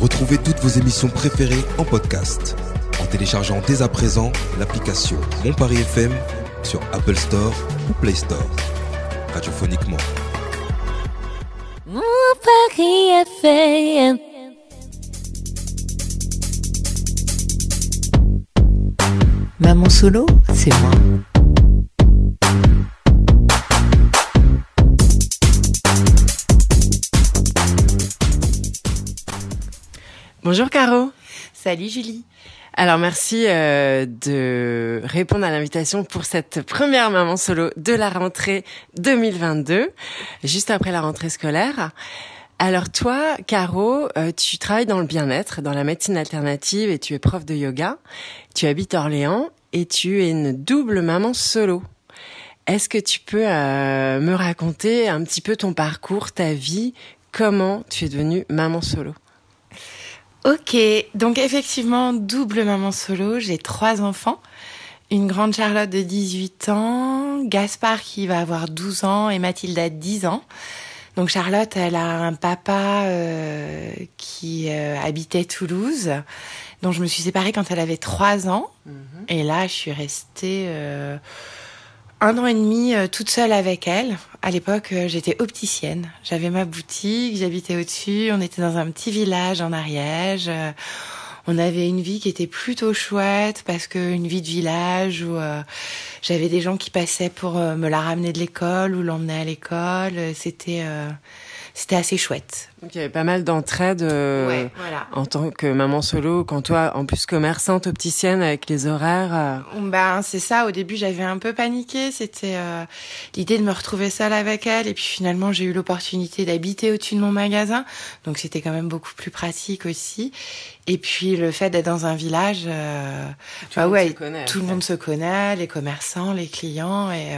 Retrouvez toutes vos émissions préférées en podcast en téléchargeant dès à présent l'application Mon Paris FM sur Apple Store ou Play Store. Radiophoniquement. Mon Paris FM. Maman solo, c'est moi. Bonjour Caro. Salut Julie. Alors merci euh, de répondre à l'invitation pour cette première maman solo de la rentrée 2022, juste après la rentrée scolaire. Alors toi, Caro, euh, tu travailles dans le bien-être, dans la médecine alternative et tu es prof de yoga. Tu habites Orléans et tu es une double maman solo. Est-ce que tu peux euh, me raconter un petit peu ton parcours, ta vie, comment tu es devenue maman solo? Ok, donc effectivement, double maman solo, j'ai trois enfants. Une grande Charlotte de 18 ans, Gaspard qui va avoir 12 ans et Mathilde a 10 ans. Donc Charlotte, elle a un papa euh, qui euh, habitait Toulouse, dont je me suis séparée quand elle avait 3 ans. Et là, je suis restée euh, un an et demi euh, toute seule avec elle. À l'époque, euh, j'étais opticienne. J'avais ma boutique, j'habitais au-dessus. On était dans un petit village en Ariège. Euh, on avait une vie qui était plutôt chouette parce que une vie de village où j'avais des gens qui passaient pour me la ramener de l'école ou l'emmener à l'école. C'était c'était assez chouette. Donc il y avait pas mal d'entraide euh, voilà. en tant que maman solo, quand toi, en plus commerçante, opticienne, avec les horaires. euh, Ben c'est ça. Au début, j'avais un peu paniqué. C'était euh, l'idée de me retrouver seule avec elle. Et puis finalement, j'ai eu l'opportunité d'habiter au-dessus de mon magasin, donc c'était quand même beaucoup plus pratique aussi. Et puis le fait d'être dans un village, euh, Tout bah le monde ouais, se connaît, tout le monde se connaît, les commerçants, les clients, et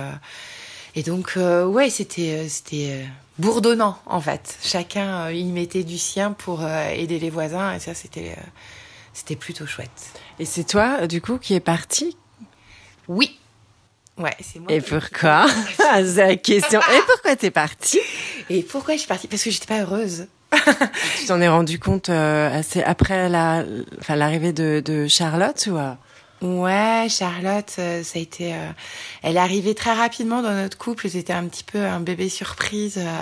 et donc ouais, c'était c'était bourdonnant en fait. Chacun euh, y mettait du sien pour euh, aider les voisins, et ça c'était euh, c'était plutôt chouette. Et c'est toi, du coup, qui est partie? Oui. Ouais, c'est moi. Et pourquoi? Ah, C'est la question. Et pourquoi t'es partie? Et pourquoi je suis partie? Parce que j'étais pas heureuse. Tu t'en es rendu compte euh, assez après la, enfin l'arrivée de, de Charlotte ou Ouais, Charlotte, euh, ça a été. euh, elle est arrivée très rapidement dans notre couple. C'était un petit peu un bébé surprise, euh,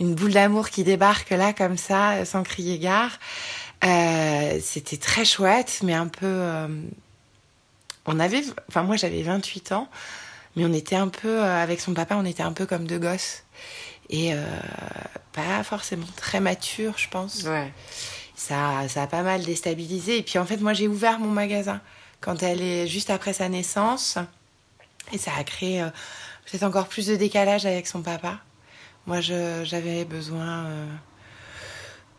une boule d'amour qui débarque là comme ça, sans crier gare. C'était très chouette, mais un peu. on avait, enfin moi j'avais 28 ans, mais on était un peu avec son papa, on était un peu comme deux gosses et pas forcément très mature, je pense Ouais. ça, ça a pas mal déstabilisé. Et puis en fait, moi, j'ai ouvert mon magasin quand elle est juste après sa naissance. Et ça a créé euh, peut-être encore plus de décalage avec son papa. Moi, j'avais besoin euh,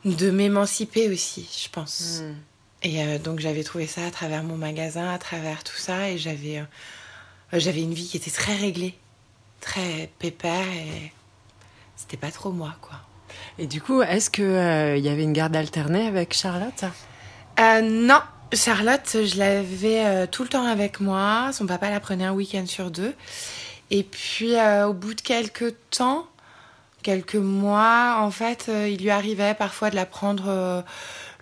de m'émanciper aussi, je pense. Hmm. Et euh, donc, j'avais trouvé ça à travers mon magasin, à travers tout ça. Et j'avais euh, j'avais une vie qui était très réglée, très pépère. Et c'était pas trop moi, quoi. Et du coup, est-ce que euh, il y avait une garde alternée avec Charlotte? Euh, non, Charlotte, je l'avais euh, tout le temps avec moi. Son papa la prenait un week-end sur deux. Et puis, euh, au bout de quelques temps, quelques mois, en fait, euh, il lui arrivait parfois de la prendre euh,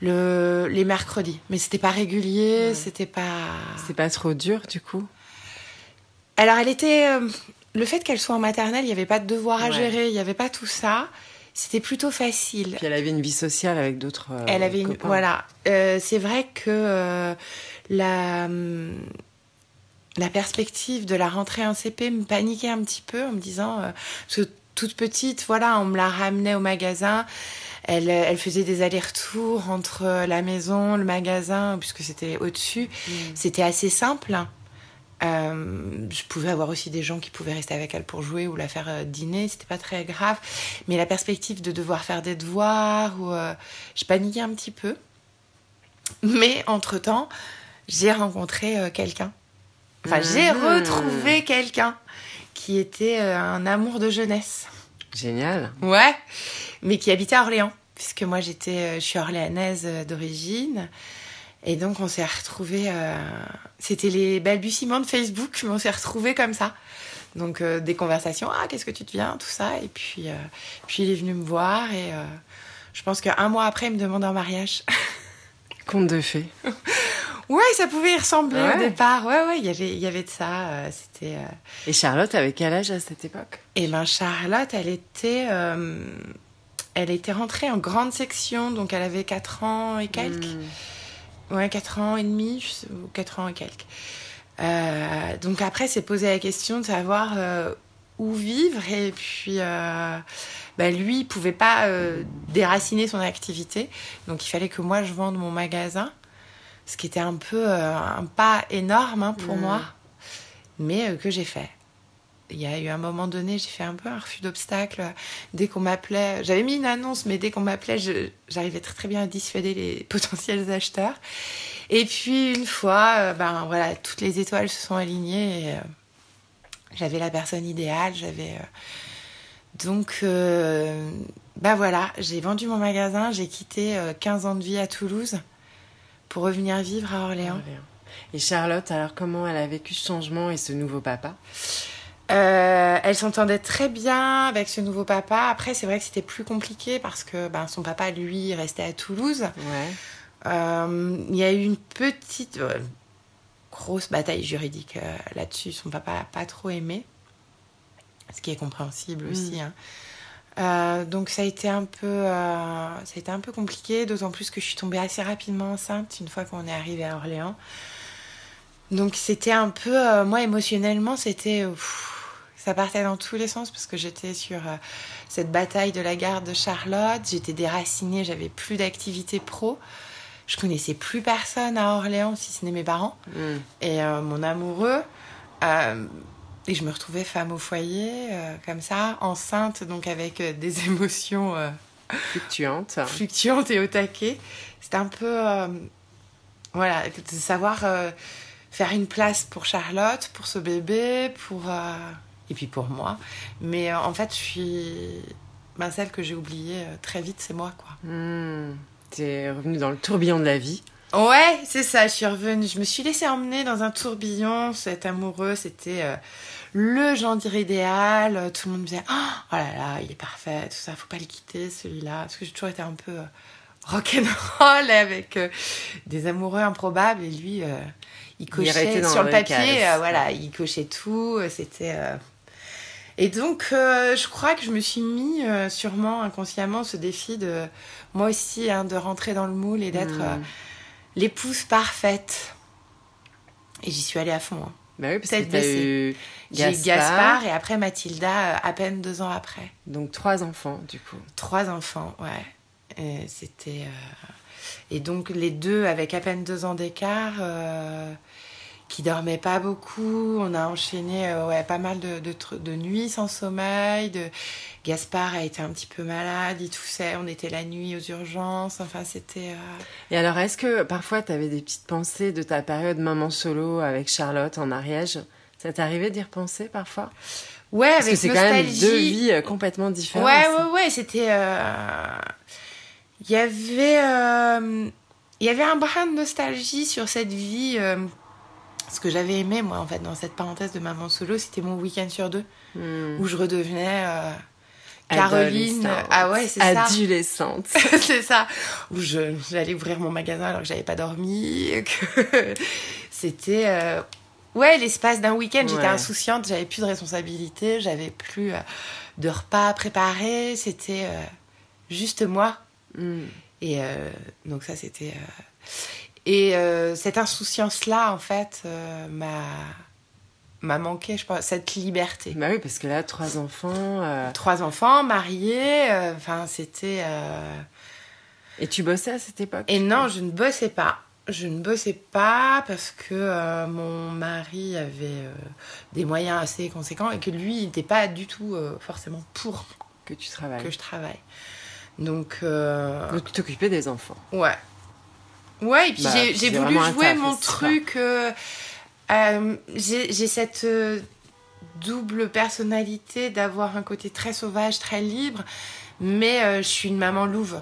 le, les mercredis. Mais c'était pas régulier, Ouais. c'était pas. C'est pas trop dur, du coup? Alors, elle était. le fait qu'elle soit en maternelle, il n'y avait pas de devoir à gérer, il n'y avait pas tout ça. C'était plutôt facile. Puis elle avait une vie sociale avec d'autres. euh, Elle avait une... copains. Voilà. Euh, c'est vrai que euh, la, la perspective de la rentrée en CP me paniquait un petit peu en me disant... parce que toute petite, voilà, on me la ramenait au magasin. Elle, elle faisait des allers-retours entre la maison, le magasin, puisque c'était au-dessus. Mm. C'était assez simple. Euh, je pouvais avoir aussi des gens qui pouvaient rester avec elle pour jouer ou la faire euh, dîner, c'était pas très grave. Mais la perspective de devoir faire des devoirs, ou, euh, je paniquais un petit peu. Mais entre-temps, j'ai rencontré euh, quelqu'un. Enfin, j'ai Mhm. retrouvé quelqu'un qui était un amour de jeunesse. Génial. Ouais, mais qui habitait à Orléans, puisque moi j'étais, je suis orléanaise d'origine. Et donc on s'est retrouvés, euh, c'était les balbutiements de Facebook, mais on s'est retrouvés comme ça. Donc euh, des conversations, ah qu'est-ce que tu deviens, tout ça. Et puis, euh, puis il est venu me voir et je pense qu'un mois après, il me demande en mariage. Conte de fées. ouais, ça pouvait y ressembler Ouais. au départ. Ouais, ouais, il y avait, il y avait de ça. C'était. Et Charlotte avait quel âge à cette époque? Et ben Charlotte, elle était, elle était rentrée en grande section, donc elle avait 4 ans et quelques. Hmm. Ouais, 4 ans et demi, sais- ou 4 ans et quelques. Euh, donc après, c'est posé la question de savoir euh, où vivre. Et puis, euh, bah, lui, il pouvait pas euh, déraciner son activité. Donc il fallait que moi, je vende mon magasin. Ce qui était un peu un pas énorme hein, pour Mhm. moi, mais que j'ai fait. Il y a eu un moment donné, j'ai fait un peu un refus d'obstacle. Dès qu'on m'appelait, j'avais mis une annonce, mais dès qu'on m'appelait, j'arrivais très bien à dissuader les potentiels acheteurs. Et puis une fois, euh, ben voilà, toutes les étoiles se sont alignées. Euh, j'avais la personne idéale, j'avais. euh, donc, ben voilà, j'ai vendu mon magasin, j'ai quitté euh, 15 ans de vie à Toulouse pour revenir vivre à Orléans. Orléans. Et Charlotte, alors comment elle a vécu ce changement et ce nouveau papa? Euh, elle s'entendait très bien avec ce nouveau papa. Après, c'est vrai que c'était plus compliqué parce que ben, son papa, lui, restait à Toulouse. Ouais. Euh, Il y a eu une petite, euh, grosse bataille juridique là-dessus. Son papa n'a pas trop aimé, ce qui est compréhensible Mm. aussi. hein. Donc ça a été un peu, ça a été un peu compliqué, d'autant plus que je suis tombée assez rapidement enceinte une fois qu'on est arrivé à Orléans. Donc c'était un peu, moi émotionnellement, c'était, ça partait dans tous les sens parce que j'étais sur euh, cette bataille de la garde de Charlotte, j'étais déracinée, j'avais plus d'activité pro, je connaissais plus personne à Orléans si ce n'est mes parents Hmm. et euh, mon amoureux. euh, et je me retrouvais femme au foyer, euh, comme ça, enceinte, donc avec des émotions euh, Fluctuante. fluctuantes et au taquet. C'était un peu. voilà, de savoir faire une place pour Charlotte, pour ce bébé, pour. Et puis pour moi. Mais euh, en fait, je suis. Ben, celle que j'ai oubliée euh, très vite, c'est moi, quoi. Hmm. T'es revenue dans le tourbillon de la vie. Ouais, c'est ça, je suis revenue. Je me suis laissée emmener dans un tourbillon. Cet amoureux, c'était euh, le gendre idéal. Tout le monde me disait Oh là là, il est parfait, tout ça, faut pas le quitter, celui-là. Parce que j'ai toujours été un peu euh, rock'n'roll avec euh, des amoureux improbables. Et lui, il cochait sur le papier, voilà, il cochait tout. C'était. Et donc, euh, je crois que je me suis mis euh, sûrement inconsciemment ce défi de moi aussi hein, de rentrer dans le moule et d'être Hmm. euh, l'épouse parfaite. Et j'y suis allée à fond. hein. Bah oui, parce que Tête eu J'ai Gaspard, Gaspard et après Mathilda à peine deux ans après. donc trois enfants du coup. Trois enfants, ouais. Et C'était. Et donc les deux avec à peine deux ans d'écart, euh, qui dormaient pas beaucoup. On a enchaîné euh, ouais, pas mal de, de, de nuits sans sommeil. De... Gaspard a été un petit peu malade, il toussait. On était la nuit aux urgences. Enfin, c'était. euh, Et alors, est-ce que parfois tu avais des petites pensées de ta période maman solo avec Charlotte en Ariège Ça t'est arrivé d'y repenser parfois? Ouais, Parce avec que c'est quand même deux vies euh, complètement différentes. Ouais, ouais, ouais, c'était. euh, Il y avait. Il y avait un brin de nostalgie sur cette vie. Ce que j'avais aimé, moi, en fait, dans cette parenthèse de maman solo, c'était mon week-end sur deux, Hmm. où je redevenais euh, Caroline. Adolescente. Ah ouais, c'est ça. Adolescente. c'est ça. Où je- j'allais ouvrir mon magasin alors que j'avais pas dormi. Que c'était. euh, Ouais, l'espace d'un week-end, j'étais Ouais. insouciante, j'avais plus de responsabilité, j'avais plus euh, de repas à préparer, c'était juste moi. Hmm. Et donc ça, c'était... Et euh, cette insouciance-là, en fait, euh, m'a m'a manqué, je pense, cette liberté. Bah oui, parce que là, trois enfants. euh, Trois enfants, mariés, enfin, c'était... Et tu bossais à cette époque? Et non, je ne bossais pas. Je ne bossais pas parce que mon mari avait des moyens assez conséquents et que lui, il n'était pas du tout forcément pour que tu travailles. que je travaille. Donc, Donc tu t'occupais des enfants. ouais. Ouais, et puis Bah, j'ai- voulu jouer taf mon truc. euh, euh, j'ai cette euh, double personnalité d'avoir un côté très sauvage, très libre, mais je suis une maman louve.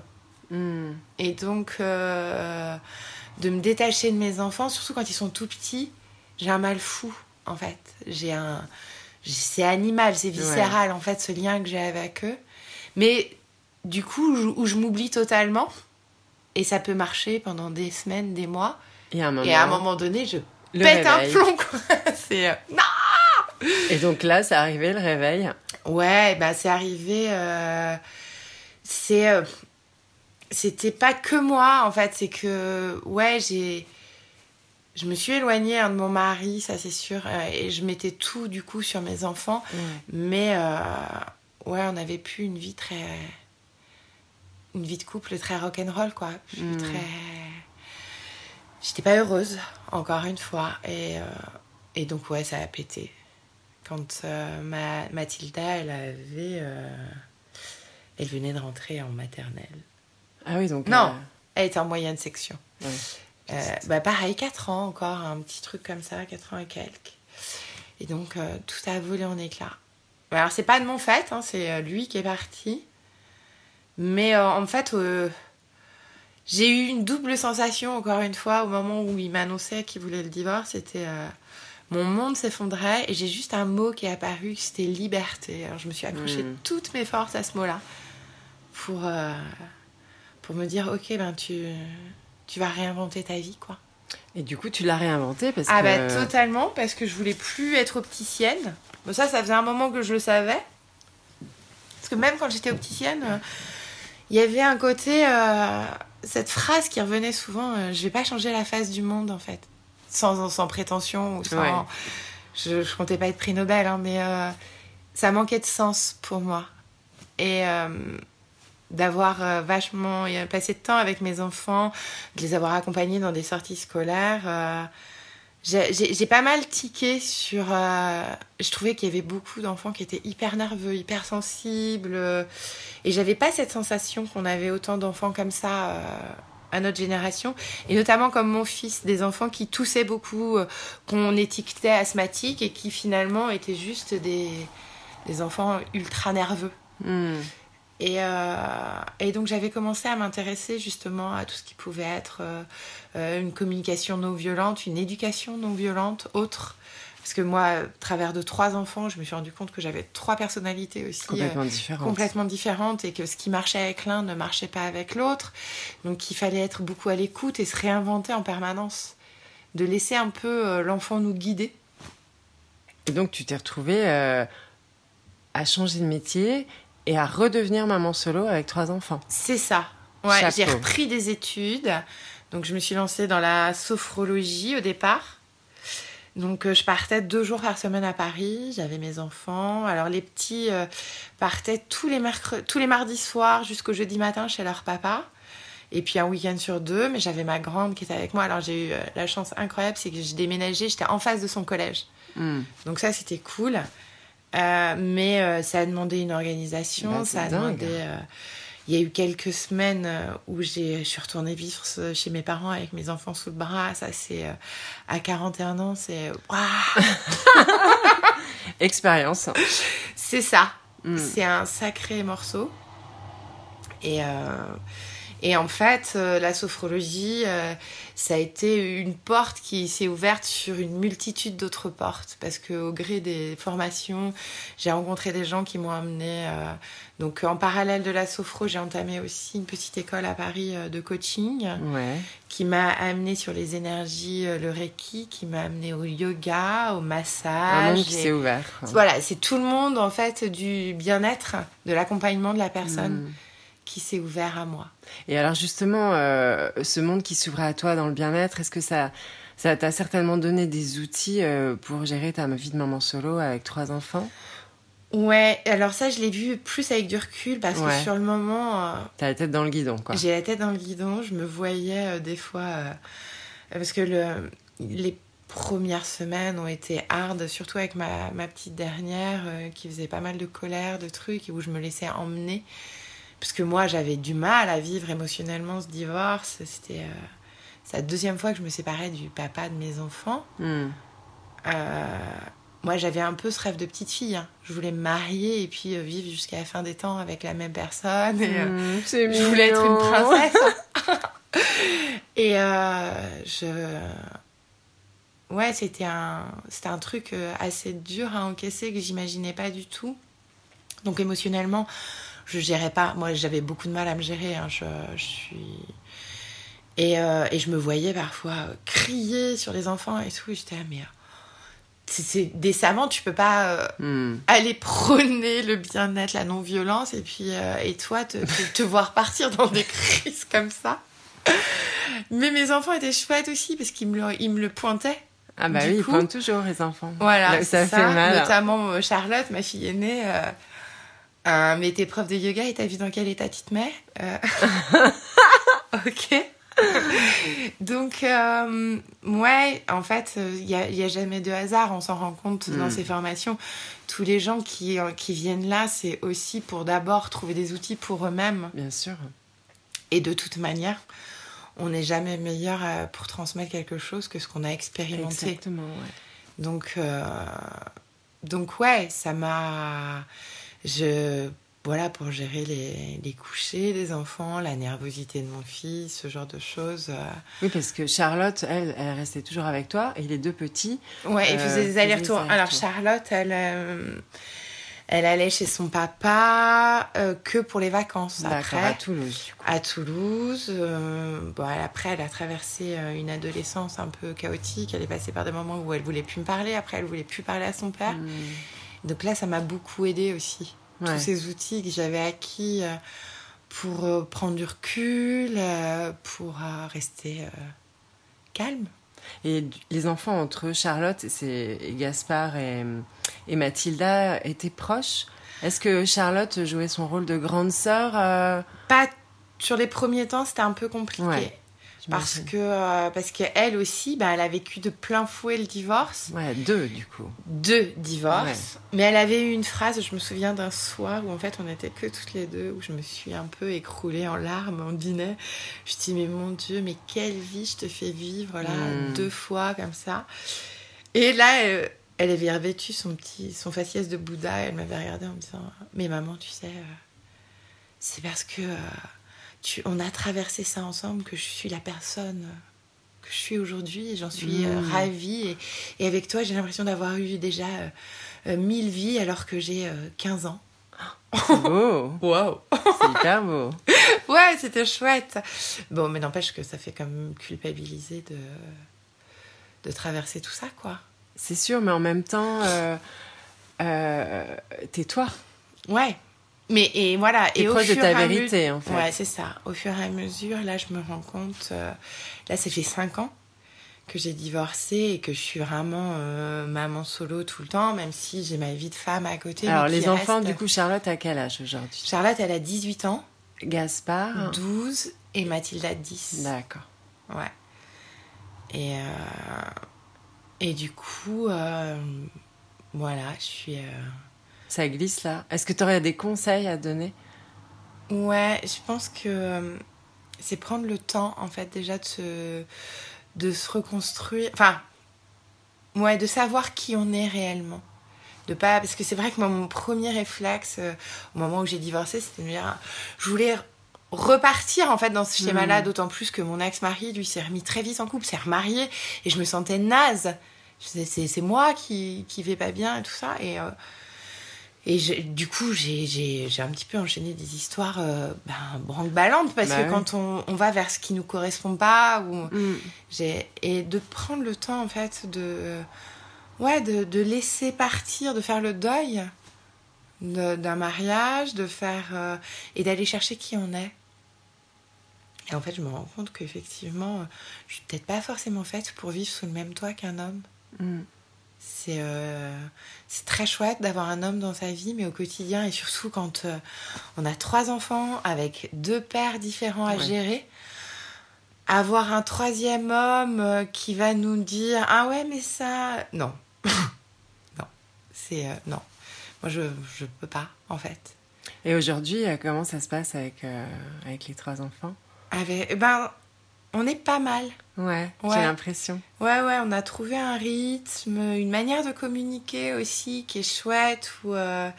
Hmm. Et donc, de me détacher de mes enfants, surtout quand ils sont tout petits, j'ai un mal fou, en fait. J'ai un. C'est animal, c'est viscéral, en fait, ce lien que j'ai avec eux. Mais du coup, où je m'oublie totalement. Et ça peut marcher pendant des semaines, des mois. Et à un moment, et à un moment donné, je pète un plomb. c'est. Euh, non Et donc là, c'est arrivé le réveil Ouais, bah c'est arrivé. Euh, c'est. Euh, c'était pas que moi, en fait. C'est que. Ouais, j'ai. Je me suis éloignée hein, de mon mari, ça c'est sûr. et je mettais tout, du coup, sur mes enfants. Mais. ouais, on n'avait plus une vie très une vie de couple très rock'n'roll, quoi. Je hmm. très. J'étais pas heureuse, encore une fois. Et, euh, et donc, ouais, ça a pété. Quand euh, ma, Mathilda, elle avait. Euh, elle venait de rentrer en maternelle. Ah oui, donc. Non, elle était en moyenne section. bah, pareil, 4 ans encore, un petit truc comme ça, 4 ans et quelques. Et donc, tout a volé en éclats. Alors, c'est pas de mon fait, hein, c'est lui qui est parti. Mais euh, en fait, euh, j'ai eu une double sensation, encore une fois, au moment où il m'annonçait qu'il voulait le divorce. C'était. Euh, mon monde s'effondrait et j'ai juste un mot qui est apparu, c'était liberté. Alors je me suis accroché hmm. toutes mes forces à ce mot-là pour, pour me dire ok, ben tu, tu vas réinventer ta vie, quoi. Et du coup, tu l'as réinventé parce ah que. Ah, bah totalement, parce que je voulais plus être opticienne. Bon, ça, ça faisait un moment que je le savais. Parce que même quand j'étais opticienne il y avait un côté, euh, cette phrase qui revenait souvent, euh, je vais pas changer la face du monde en fait, sans, sans prétention ou sans... Je, je comptais pas être prix Nobel, hein, mais euh, ça manquait de sens pour moi. Et d'avoir vachement passé de temps avec mes enfants, de les avoir accompagnés dans des sorties scolaires j'ai pas mal tiqué sur. Euh, je trouvais qu'il y avait beaucoup d'enfants qui étaient hyper nerveux, hyper sensibles. et j'avais pas cette sensation qu'on avait autant d'enfants comme ça euh, à notre génération. Et notamment comme mon fils, des enfants qui toussaient beaucoup, euh, qu'on étiquetait asthmatiques et qui finalement étaient juste des, des enfants ultra nerveux. Hmm. Et, euh, et, donc j'avais commencé à m'intéresser justement à tout ce qui pouvait être euh, euh, une communication non violente, une éducation non violente, autre. Parce que moi, à travers de trois enfants, je me suis rendu compte que j'avais trois personnalités aussi complètement, différentes. complètement différentes et que ce qui marchait avec l'un ne marchait pas avec l'autre. Donc il fallait être beaucoup à l'écoute et se réinventer en permanence, de laisser un peu l'enfant nous guider. Et donc tu t'es retrouvée à changer de métier et à redevenir maman solo avec trois enfants. C'est ça. Ouais, j'ai repris des études. Donc je me suis lancée dans la sophrologie au départ. Donc euh, je partais deux jours par semaine à Paris, j'avais mes enfants. Alors les petits euh, partaient tous les, tous les mardis soirs jusqu'au jeudi matin chez leur papa. Et puis un week-end sur deux, mais j'avais ma grande qui était avec moi. Alors j'ai eu euh, la chance incroyable, c'est que j'ai déménagé, j'étais en face de son collège. Hmm. Donc ça c'était cool. Euh, mais euh, ça a demandé une organisation, bah, ça a demandé. Euh, il y a eu quelques semaines où je suis retournée vivre chez mes parents avec mes enfants sous le bras. Ça, c'est à 41 ans, c'est. Expérience. C'est ça. Hmm. C'est un sacré morceau. Et, et en fait, euh, la sophrologie, euh, ça a été une porte qui s'est ouverte sur une multitude d'autres portes. Parce qu'au gré des formations, j'ai rencontré des gens qui m'ont amené. Euh, donc, en parallèle de la sophro, j'ai entamé aussi une petite école à Paris de coaching. Qui m'a amené sur les énergies, le reiki, qui m'a amené au yoga, au massage. Un monde qui s'est ouvert. Voilà, c'est tout le monde, en fait, du bien-être, de l'accompagnement de la personne. Hmm qui s'est ouvert à moi. Et alors justement, euh, ce monde qui s'ouvrait à toi dans le bien-être, est-ce que ça ça t'a certainement donné des outils euh, pour gérer ta vie de maman solo avec trois enfants? Ouais, alors ça je l'ai vu plus avec du recul parce que sur le moment... Euh, T'as la tête dans le guidon quoi. J'ai la tête dans le guidon, je me voyais des fois... parce que le, les premières semaines ont été hard, surtout avec ma, ma petite dernière qui faisait pas mal de colère, de trucs et où je me laissais emmener. Parce que moi, j'avais du mal à vivre émotionnellement ce divorce. C'était euh, la deuxième fois que je me séparais du papa de mes enfants. Hmm. Euh, moi, j'avais un peu ce rêve de petite fille. Hein. Je voulais me marier et puis euh, vivre jusqu'à la fin des temps avec la même personne. Et, hmm, je voulais être une princesse. et je. Ouais, c'était un, c'était un truc assez dur à encaisser que j'imaginais pas du tout. Donc émotionnellement, je gérais pas. Moi, j'avais beaucoup de mal à me gérer. hein. Je, je suis. Et, euh, et je me voyais parfois euh, crier sur les enfants et tout. J'étais là, mais. euh, c'est- décemment, tu peux pas euh, Hmm. aller prôner le bien-être, la non-violence, et puis euh, et toi te, te, te voir partir dans des crises comme ça. Mais mes enfants étaient chouettes aussi parce qu'ils me, le- ils me le pointaient. Ah bah Du oui, ils coup- pointent toujours les enfants. Voilà, ça c'est fait mal. Notamment Charlotte, ma fille aînée. Euh, euh, mais t'es prof de yoga et t'as vu dans quel état tu te mets Euh, Ok. Donc, euh, ouais, en fait, il n'y a, y a jamais de hasard, on s'en rend compte dans Mm. ces formations. Tous les gens qui, euh, qui viennent là, c'est aussi pour d'abord trouver des outils pour eux-mêmes. Bien sûr. Et de toute manière, on n'est jamais meilleur euh, pour transmettre quelque chose que ce qu'on a expérimenté. Exactement, ouais. Donc, euh, donc ouais, ça m'a. Je. Voilà, pour gérer les, les couchers des enfants, la nervosité de mon fils, ce genre de choses. euh. Oui, parce que Charlotte, elle, elle restait toujours avec toi et les deux petits. Ouais, il Euh, faisait des allers-retours. Alors. Charlotte, elle, euh, elle allait chez son papa euh, que pour les vacances. Après, à Toulouse. à Toulouse. euh, bon, elle- après, elle a traversé euh, une adolescence un peu chaotique. Elle est passée par des moments où elle voulait plus me parler. Après, elle voulait plus parler à son père. Hmm. Donc là, ça m'a beaucoup aidé aussi. Ouais. Tous ces outils que j'avais acquis euh, pour euh, prendre du recul, euh, pour rester calme. Et les enfants entre Charlotte et Gaspard et, et Mathilda étaient proches? Est-ce que Charlotte jouait son rôle de grande sœur Pas sur les premiers temps, c'était un peu compliqué. Ouais, Parce j'imagine. que, euh, parce que elle aussi, bah, elle a vécu de plein fouet le divorce, Ouais, deux du coup. deux divorces. Ouais. Mais elle avait eu une phrase, je me souviens d'un soir où en fait on était que toutes les deux, où je me suis un peu écroulée en larmes, on dînait. Je dis mais mon Dieu, mais quelle vie je te fais vivre là Mm. deux fois comme ça. Et là, euh, elle avait revêtu son petit, son faciès de Bouddha. Et elle m'avait regardé en me disant mais maman, tu sais, euh, c'est parce que euh, tu, on a traversé ça ensemble que je suis la personne euh, que je suis aujourd'hui j'en suis euh, Mm. ravie. Et, et avec toi, j'ai l'impression d'avoir eu déjà euh, mille vies alors que j'ai euh, 15 ans. C'est beau. Waouh C'est hyper beau. Ouais, c'était chouette. Bon, mais n'empêche que ça fait quand même culpabiliser de, de traverser tout ça, quoi. C'est sûr, mais en même temps, euh, euh, tais-toi. Ouais. Mais et voilà. Et au proche de fur ta et à vérité, me- en fait. Ouais, c'est ça. Au fur et à mesure, là, je me rends compte. euh, là, ça fait 5 ans que j'ai divorcé et que je suis vraiment euh, maman solo tout le temps, même si j'ai ma vie de femme à côté. Alors, les enfants, reste- du coup, Charlotte, à quel âge aujourd'hui? Charlotte, elle a 18 ans, Gaspard? 12 et Mathilde a 10. D'accord. Ouais. Et, euh, et du coup, voilà, je suis. Ça glisse là. Est-ce que tu aurais des conseils à donner? Ouais, je pense que euh, c'est prendre le temps, en fait, déjà de se, de se reconstruire. Enfin, ouais, de savoir qui on est réellement. De pas, parce que c'est vrai que moi, mon premier réflexe euh, au moment où j'ai divorcé, c'était de me dire, je voulais repartir en fait dans ce schéma-là, Mm. d'autant plus que mon ex-mari, lui, s'est remis très vite en couple, s'est remarié, et je me sentais naze. C'est moi qui, qui vais pas bien et tout ça. Et, euh, et du coup, j'ai un petit peu enchaîné des histoires euh, ben, branque-ballantes, parce Bah que oui. quand on, on va vers ce qui nous correspond pas, ou Mm. j'ai et de prendre le temps en fait de ouais de, de laisser partir de faire le deuil de- d'un mariage de faire euh, et d'aller chercher qui on est et en fait je me rends compte qu'effectivement je suis peut-être pas forcément faite pour vivre sous le même toit qu'un homme Mm. C'est euh, c'est très chouette d'avoir un homme dans sa vie, mais au quotidien, et surtout quand euh, on a trois enfants avec deux pères différents à Ouais. gérer, avoir un troisième homme euh, qui va nous dire Ah ouais, mais ça. Non. non. C'est. euh, non. Moi, je je peux pas, en fait. Et aujourd'hui, comment ça se passe avec, avec les trois enfants? Avec, ben, on est pas mal. Ouais, j'ai l'impression. Ouais, ouais, on a trouvé un rythme, une manière de communiquer aussi qui est chouette, où euh,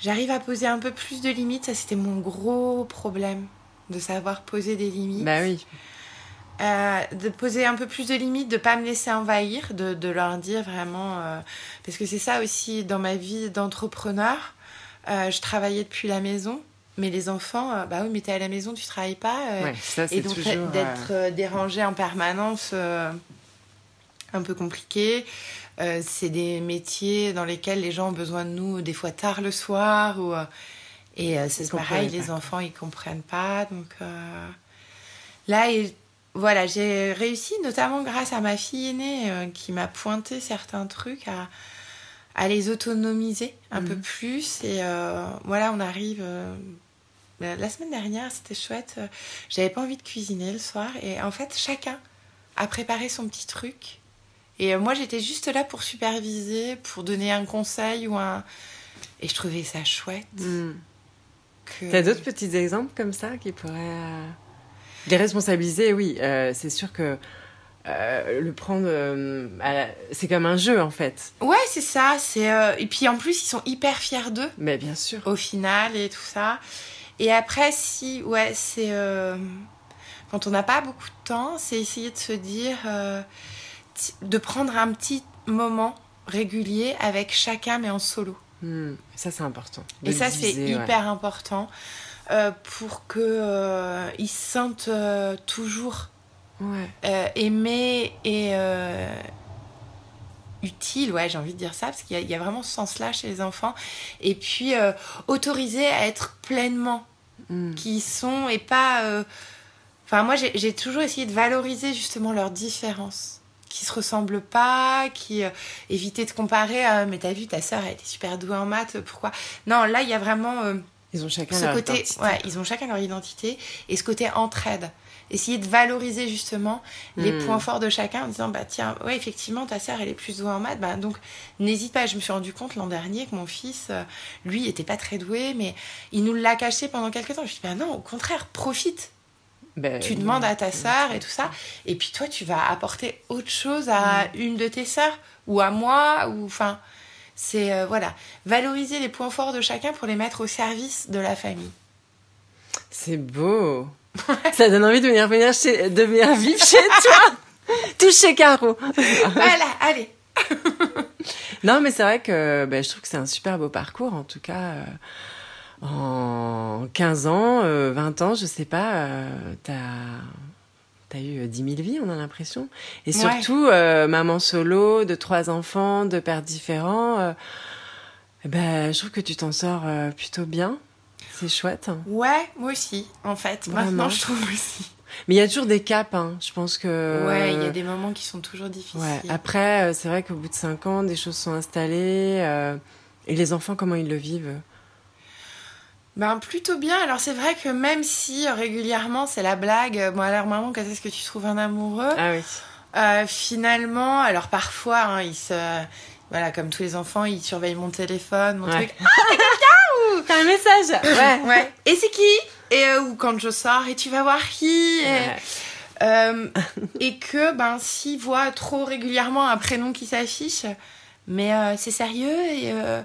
j'arrive à poser un peu plus de limites. Ça, c'était mon gros problème, de savoir poser des limites. Bah oui. Euh, de poser un peu plus de limites, de pas me laisser envahir, de, de leur dire vraiment... euh, parce que c'est ça aussi, dans ma vie d'entrepreneur, je travaillais depuis la maison, mais les enfants, euh, bah oui, mais t'es à la maison, tu travailles pas. euh, Ouais, ça c'est et donc toujours. d'être euh, euh, dérangé en permanence, un peu compliqué. C'est des métiers dans lesquels les gens ont besoin de nous des fois tard le soir ou et c'est pareil, les pas. enfants ils comprennent pas donc là et voilà j'ai réussi notamment grâce à ma fille aînée euh, qui m'a pointé certains trucs à à les autonomiser un peu plus et euh, voilà on arrive euh, la la semaine dernière c'était chouette euh, j'avais pas envie de cuisiner le soir et en fait chacun a préparé son petit truc et euh, moi j'étais juste là pour superviser pour donner un conseil ou un et je trouvais ça chouette hmm. que T'as d'autres petits exemples comme ça qui pourraient euh, les responsabiliser? Oui, euh, c'est sûr que euh, le prendre, euh, la- c'est comme un jeu en fait. ouais c'est ça c'est euh, et puis en plus ils sont hyper fiers d'eux Mais bien sûr. au final et tout ça. Et après, si, ouais, c'est. euh, quand on n'a pas beaucoup de temps, c'est essayer de se dire. euh, de prendre un petit moment régulier avec chacun, mais en solo. Hmm. Ça c'est important. De Et ça, c'est ouais. hyper important euh, pour euh, ils se sentent toujours Ouais. aimés et utile, ouais, j'ai envie de dire ça, parce qu'il y, a- il y a vraiment ce sens-là chez les enfants. Et puis, euh, autorisés à être pleinement Hmm. qui ils sont et pas. euh, Enfin, moi, j'ai toujours essayé de valoriser justement leurs différences. Qui se ressemblent pas, qui euh, éviter de comparer. mais t'as vu, ta sœur, elle était super douée en maths, pourquoi? Non, là, il y a vraiment euh, Ils ont chacun ce leur côté. identité. Ouais, ils ont chacun leur identité et ce côté entraide. Essayer de valoriser justement les Hmm. points forts de chacun en disant bah tiens ouais effectivement ta sœur elle est plus douée en maths. Bah donc n'hésite pas. Je me suis rendu compte l'an dernier que mon fils euh, lui était pas très doué mais il nous l'a caché pendant quelques temps. Je dis bah non au contraire profite. Ben, tu demandes à ta sœur et tout ça. Et puis toi tu vas apporter autre chose à une de tes sœurs ou à moi ou enfin c'est euh, voilà. Valoriser les points forts de chacun pour les mettre au service de la famille. C'est beau. Ça donne envie de venir, venir, chez, de venir vivre chez toi. Tout chez Caro. voilà allez Non, mais c'est vrai que ben, je trouve que c'est un super beau parcours, en tout cas. euh, en 15 ans, euh, 20 ans, je sais pas, euh, t'as as eu euh, 10 000 vies, on a l'impression. Et surtout, euh, maman solo, de trois enfants, de pères différents. euh, ben, je trouve que tu t'en sors euh, plutôt bien. C'est chouette. ouais moi aussi en fait Vraiment. maintenant je trouve aussi Mais il y a toujours des caps, hein. je pense que... ouais il y a des moments qui sont toujours difficiles Ouais. Après, euh, c'est vrai qu'au bout de 5 ans, des choses sont installées. euh, et les enfants, comment ils le vivent? Ben plutôt bien. Alors c'est vrai que même si euh, régulièrement c'est la blague, bon alors maman quand est-ce que tu trouves un amoureux? Ah oui. Euh, Finalement, alors parfois hein, ils se, voilà comme tous les enfants ils surveillent mon téléphone, mon Ouais. truc. T'as un message Ouais. Ouais. Et c'est qui? Et euh, ou quand je sors et tu vas voir qui? Et, Ouais. euh, et que ben s'ils voient trop régulièrement un prénom qui s'affiche, mais euh, c'est sérieux et euh,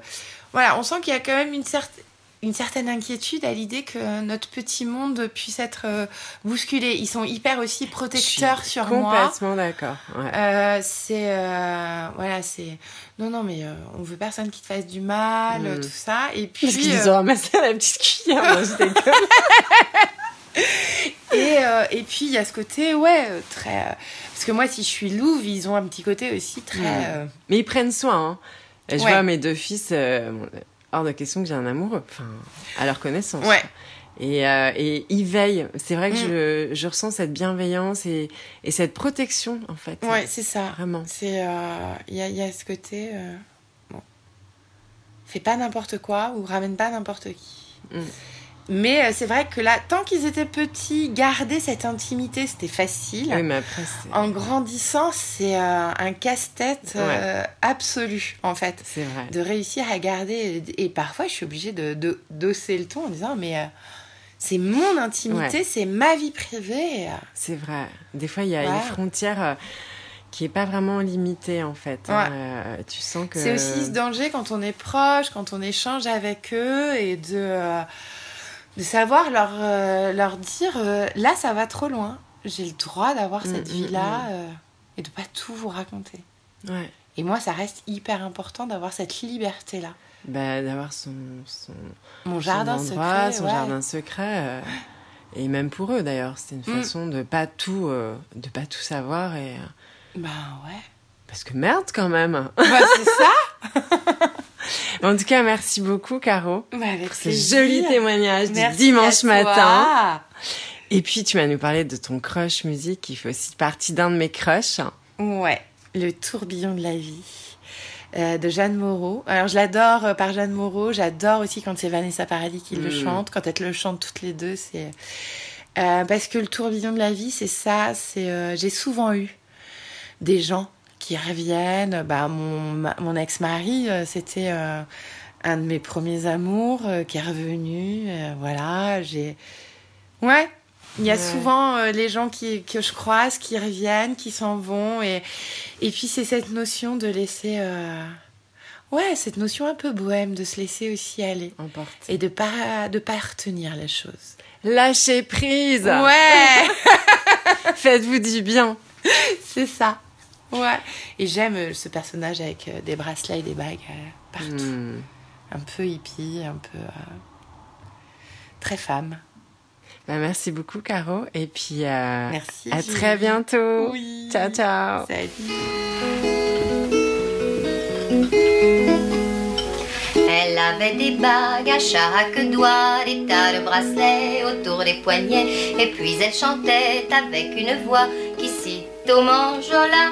voilà on sent qu'il y a quand même une certaine une certaine inquiétude à l'idée que notre petit monde puisse être euh, bousculé. Ils sont hyper aussi protecteurs sur moi. Complètement d'accord. Ouais. Euh, c'est euh, voilà, c'est non non mais on veut personne qui te fasse du mal, Mm. tout ça. Et puis Parce qu'ils ont ramassé la petite cuillère. Et, et puis il y a ce côté, ouais, très. parce que moi, si je suis louve, ils ont un petit côté aussi très. Mais ils prennent soin. Hein. Je Ouais. vois mes deux fils, bon, hors de question que j'ai un amoureux, enfin, à leur connaissance. Ouais. Et, euh, et ils veillent. C'est vrai que Mm. je, je ressens cette bienveillance et, et cette protection, en fait. Ouais, c'est ça. Vraiment. Euh, Il y, a, il y a ce côté. euh, bon. Fais pas n'importe quoi ou ramène pas n'importe qui. Mm. Mais euh, c'est vrai que là, tant qu'ils étaient petits, garder cette intimité, c'était facile. Oui, mais après. En grandissant, c'est euh, un casse-tête euh, absolu, en fait. c'est vrai. de réussir à garder. Et parfois, je suis obligée de, de d'osser le ton en disant Mais euh, c'est mon intimité, Ouais. c'est ma vie privée. C'est vrai. Des fois, il y a Ouais. une frontière qui est pas vraiment limitée, en fait. hein. Euh, tu sens que... C'est aussi ce danger quand on est proche, quand on échange avec eux et de, euh, de savoir leur, euh, leur dire euh, Là, ça va trop loin. J'ai le droit d'avoir Mm, cette mm, vie-là euh, et de pas tout vous raconter. Ouais. Et moi, ça reste hyper important d'avoir cette liberté-là. bah, d'avoir son, son, Mon jardin son endroit, secret. son ouais. jardin secret. et même pour eux d'ailleurs, c'était une Mm. façon de pas tout, de pas tout savoir et Ben ouais. parce que merde quand même. Bah, c'est ça. En tout cas, merci beaucoup Caro Bah, avec pour ce plaisir. joli témoignage du dimanche matin. Et puis tu vas nous parler de ton crush musique qui fait aussi partie d'un de mes crushs. Ouais, Le tourbillon de la vie euh, de Jeanne Moreau. Alors je l'adore euh, par Jeanne Moreau, j'adore aussi quand c'est Vanessa Paradis qui le Mm. chante, quand elles le chantent toutes les deux, c'est euh, parce que le tourbillon de la vie, c'est ça, c'est j'ai souvent eu des gens qui reviennent, bah mon mon ex-mari, euh, c'était euh, un de mes premiers amours euh, qui est revenu, euh, voilà, j'ai Ouais, il y a souvent euh, les gens qui, que je croise qui reviennent, qui s'en vont. Et, et puis c'est cette notion de laisser... euh, Ouais, cette notion un peu bohème, de se laisser aussi aller. Emporté. Et de pas, de pas retenir les choses. Lâchez prise. Ouais, Faites-vous du bien. c'est ça. Ouais. Et j'aime euh, ce personnage avec euh, des bracelets et des bagues euh, partout. Hmm. Un peu hippie, un peu... euh, Très femme. Bah, merci beaucoup Caro et puis euh, Merci. à Julie. très bientôt. Oui. Ciao ciao. Salut. Elle avait des bagues à chaque doigt, des tas de bracelets autour des poignets, et puis elle chantait avec une voix qui cite au manjola.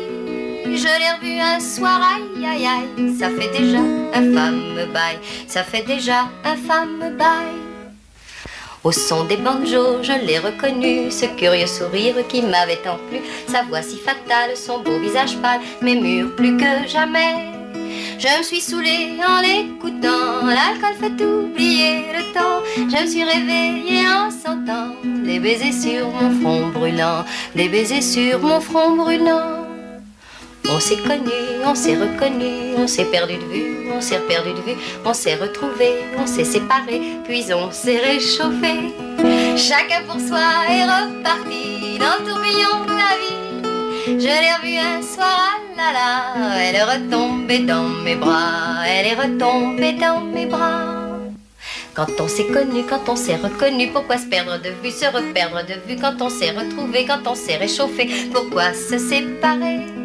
Je l'ai revu un soir, aïe aïe aïe, ça fait déjà un fameux bail, ça fait déjà un fameux bail. Au son des banjos, je l'ai reconnu, ce curieux sourire qui m'avait tant plu, sa voix si fatale, son beau visage pâle, mais mûr plus que jamais. Je me suis saoulée en l'écoutant, l'alcool fait oublier le temps. Je me suis réveillée en sentant des baisers sur mon front brûlant, des baisers sur mon front brûlant. On s'est connu, on s'est reconnu, on s'est perdu de vue, on s'est perdu de vue, on s'est retrouvé, on s'est séparé, puis on s'est réchauffé. Chacun pour soi est reparti dans le tourbillon de la vie. Je l'ai revue un soir, ah là là, elle est retombée dans mes bras, elle est retombée dans mes bras. Quand on s'est connu, quand on s'est reconnu, pourquoi se perdre de vue, se reperdre de vue Quand on s'est retrouvé, quand on s'est réchauffé, pourquoi se séparer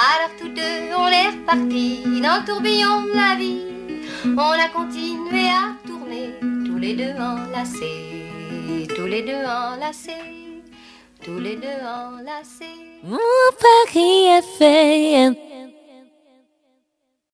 Alors tous deux, on est repartis dans le tourbillon de la vie. On a continué à tourner, tous les deux enlacés, tous les deux enlacés, tous les deux enlacés. Mon Paris est fait